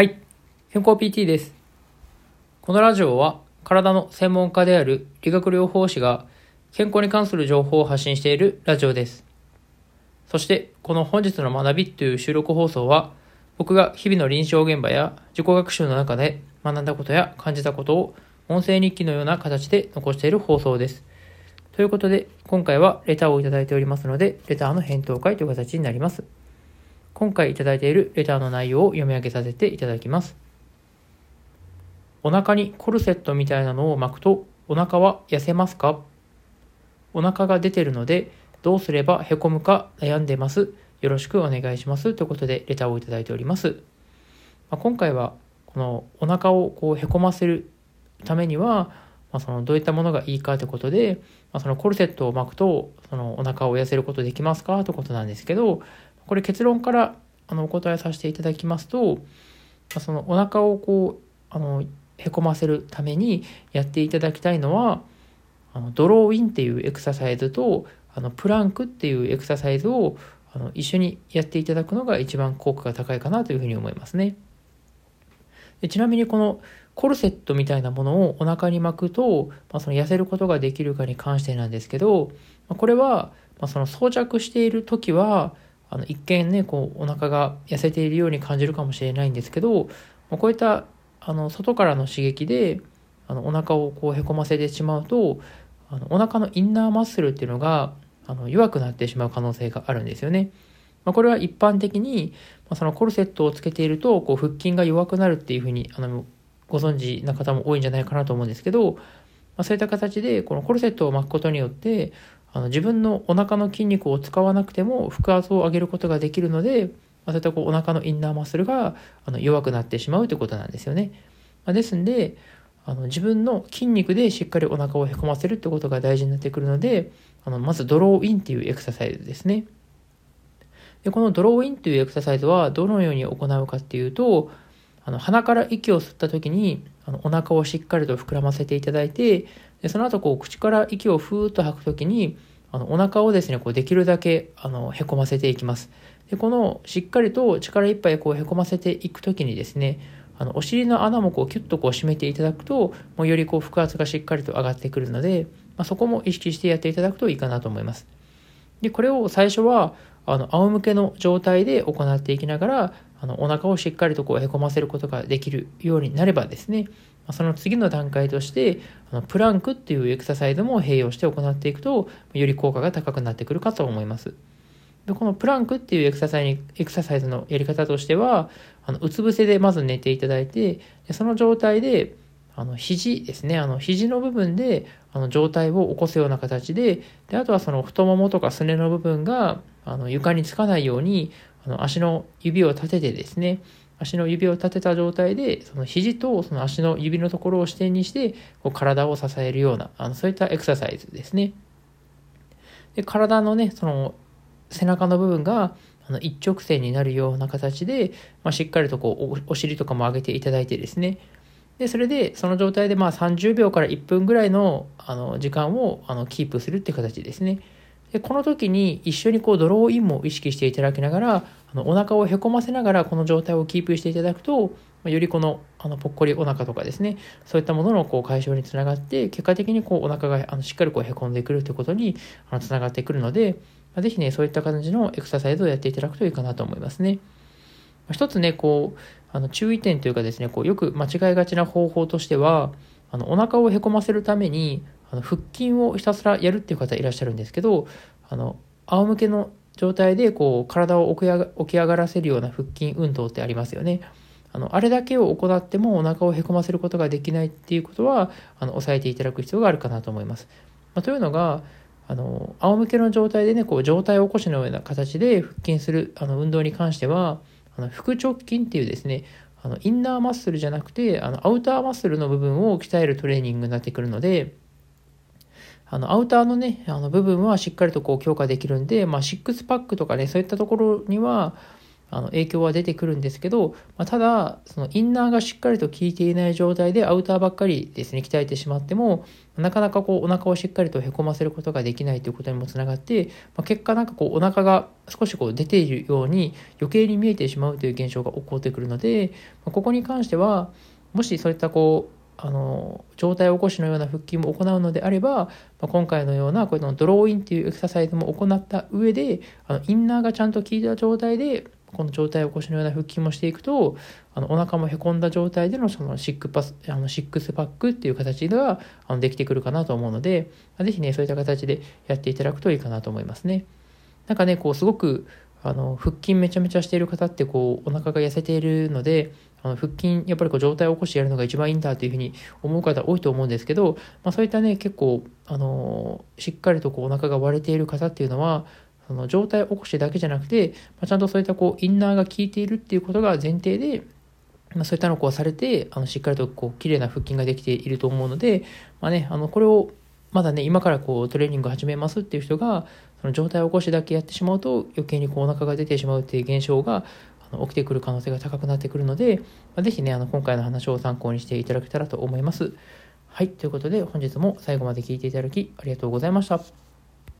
はい、健康 PT です。このラジオは体の専門家である理学療法士が健康に関する情報を発信しているラジオです。そして、この本日の学びという収録放送は、僕が日々の臨床現場や自己学習の中で学んだことや感じたことを音声日記のような形で残している放送です。ということで、今回はレターをいただいておりますので、レターの返答会という形になります。今回いただいているレターの内容を読み上げさせていただきます。お腹にコルセットみたいなのを巻くとお腹は痩せますか？お腹が出てるのでどうすればへこむか悩んでます？よろしくお願いします。ということでレターをいただいております。まあ、今回はこのお腹をこうへこませるためには、まあ、そのどういったものがいいかということで、まあ、そのコルセットを巻くとそのお腹を痩せることできますか？ということなんですけど、これ結論からあのお答えさせていただきますと、まあ、そのお腹をこうあのへこませるためにやっていただきたいのはあのドローインっていうエクササイズとあのプランクっていうエクササイズをあの一緒にやっていただくのが一番効果が高いかなというふうに思いますね。でちなみにこのコルセットみたいなものをお腹に巻くと、まあ、その痩せることができるかに関してなんですけど、まあ、これは、まあ、その装着している時はあの一見ねこうお腹が痩せているように感じるかもしれないんですけど、こういったあの外からの刺激であのお腹をこうへこませてしまうとあのお腹のインナーマッスルっていうのがあの弱くなってしまう可能性があるんですよね。まあ、これは一般的に、まあ、そのコルセットをつけているとこう腹筋が弱くなるっていうふうにあのご存知な方も多いんじゃないかなと思うんですけど、まあ、そういった形でこのコルセットを巻くことによってあの自分のお腹の筋肉を使わなくても腹圧を上げることができるので、まあ、そういったこうお腹のインナーマッスルがあの弱くなってしまうということなんですよね。まあ、ですんであの自分の筋肉でしっかりお腹をへこませるってことが大事になってくるのであのまずドローインっていうエクササイズですね。でこのドローインというエクササイズはどのように行うかっていうとあの鼻から息を吸った時にあのお腹をしっかりと膨らませていただいてでその後こう口から息をふーっと吐く時にあのお腹をですねこうできるだけあのへこませていきます。でこのしっかりと力いっぱいこうへこませていく時にですねあのお尻の穴もこうキュッとこう締めていただくともうよりこう腹圧がしっかりと上がってくるので、まあ、そこも意識してやっていただくといいかなと思います。でこれを最初はあの仰向けの状態で行っていきながらあのお腹をしっかりとこうへこませることができるようになればですねその次の段階としてあのプランクっていうエクササイズも併用して行っていくとより効果が高くなってくるかと思います。でこのプランクっていうエクササイズエクササイズのやり方としてはあのうつ伏せでまず寝ていただいてでその状態であの肘ですねあの肘の部分であの状態を起こすような形でであとはその太ももとかすねの部分があの床につかないようにあの足の指を立ててですね足の指を立てた状態でその肘とその足の指のところを支点にしてこう体を支えるようなあのそういったエクササイズですね。で体のねその背中の部分があの一直線になるような形で、まあ、しっかりとこうお尻とかも上げていただいてですね。でそれでその状態でまあ30秒から1分ぐらいのあの時間をあのキープするって形ですね。でこの時に一緒にこうドローインも意識していただきながらあのお腹をへこませながらこの状態をキープしていただくとよりこのあのぽっこりお腹とかですねそういったもののこう解消につながって結果的にこうお腹があのしっかりこうへこんでくるということにあのつながってくるので、まあ、ぜひねそういった感じのエクササイズをやっていただくといいかなと思いますね。一つねこうあの注意点というかですねこうよく間違いがちな方法としてはあのお腹をへこませるためにあの腹筋をひたすらやるっていう方いらっしゃるんですけどあの仰向けの状態でこう体を起き上がらせるような腹筋運動ってありますよね。あのあれだけを行ってもお腹をへこませることができないっていうことはあの抑えていただく必要があるかなと思います。まあ、というのがあの仰向けの状態でねこう上体起こしのような形で腹筋するあの運動に関してはあの腹直筋っていうですねあのインナーマッスルじゃなくてあのアウターマッスルの部分を鍛えるトレーニングになってくるのであのアウターのねあの部分はしっかりとこう強化できるんで、まあ、シックスパックとかねそういったところにはあの影響は出てくるんですけど、まあ、ただ、そのインナーがしっかりと効いていない状態でアウターばっかりですね、鍛えてしまっても、なかなかこうお腹をしっかりとへこませることができないということにもつながって、まあ、結果なんかこうお腹が少しこう出ているように余計に見えてしまうという現象が起こってくるので、まあ、ここに関しては、もしそういったこう、あの状態起こしのような腹筋も行うのであれば、まあ、今回のようなこういうのドローインっていうエクササイズも行った上であのインナーがちゃんと効いた状態でこの状態起こしのような腹筋もしていくとあのお腹もへこんだ状態でのそのシックパスあのシックスパックっていう形があのできてくるかなと思うので、まあ、ぜひねそういった形でやっていただくといいかなと思いますね。なんかねこうすごくあの腹筋めちゃめちゃしている方ってこうお腹が痩せているのであの腹筋やっぱりこう状態を起こしてやるのが一番いいんだというふうに思う方多いと思うんですけど、まあ、そういったね結構あのしっかりとこうお腹が割れている方っていうのはその状態を起こしてだけじゃなくて、まあ、ちゃんとそういったこうインナーが効いているっていうことが前提でまあ、そういったのをこうされて、あのしっかりとこう綺麗な腹筋ができていると思うので、まあね、あのこれをまだね、今からこうトレーニング始めますっていう人が、その状態を起こしだけやってしまうと余計にこうお腹が出てしまうっていう現象がの起きてくる可能性が高くなってくるので、まあ、ぜひね、あの今回の話を参考にしていただけたらと思います。はい、ということで本日も最後まで聴いていただきありがとうございました。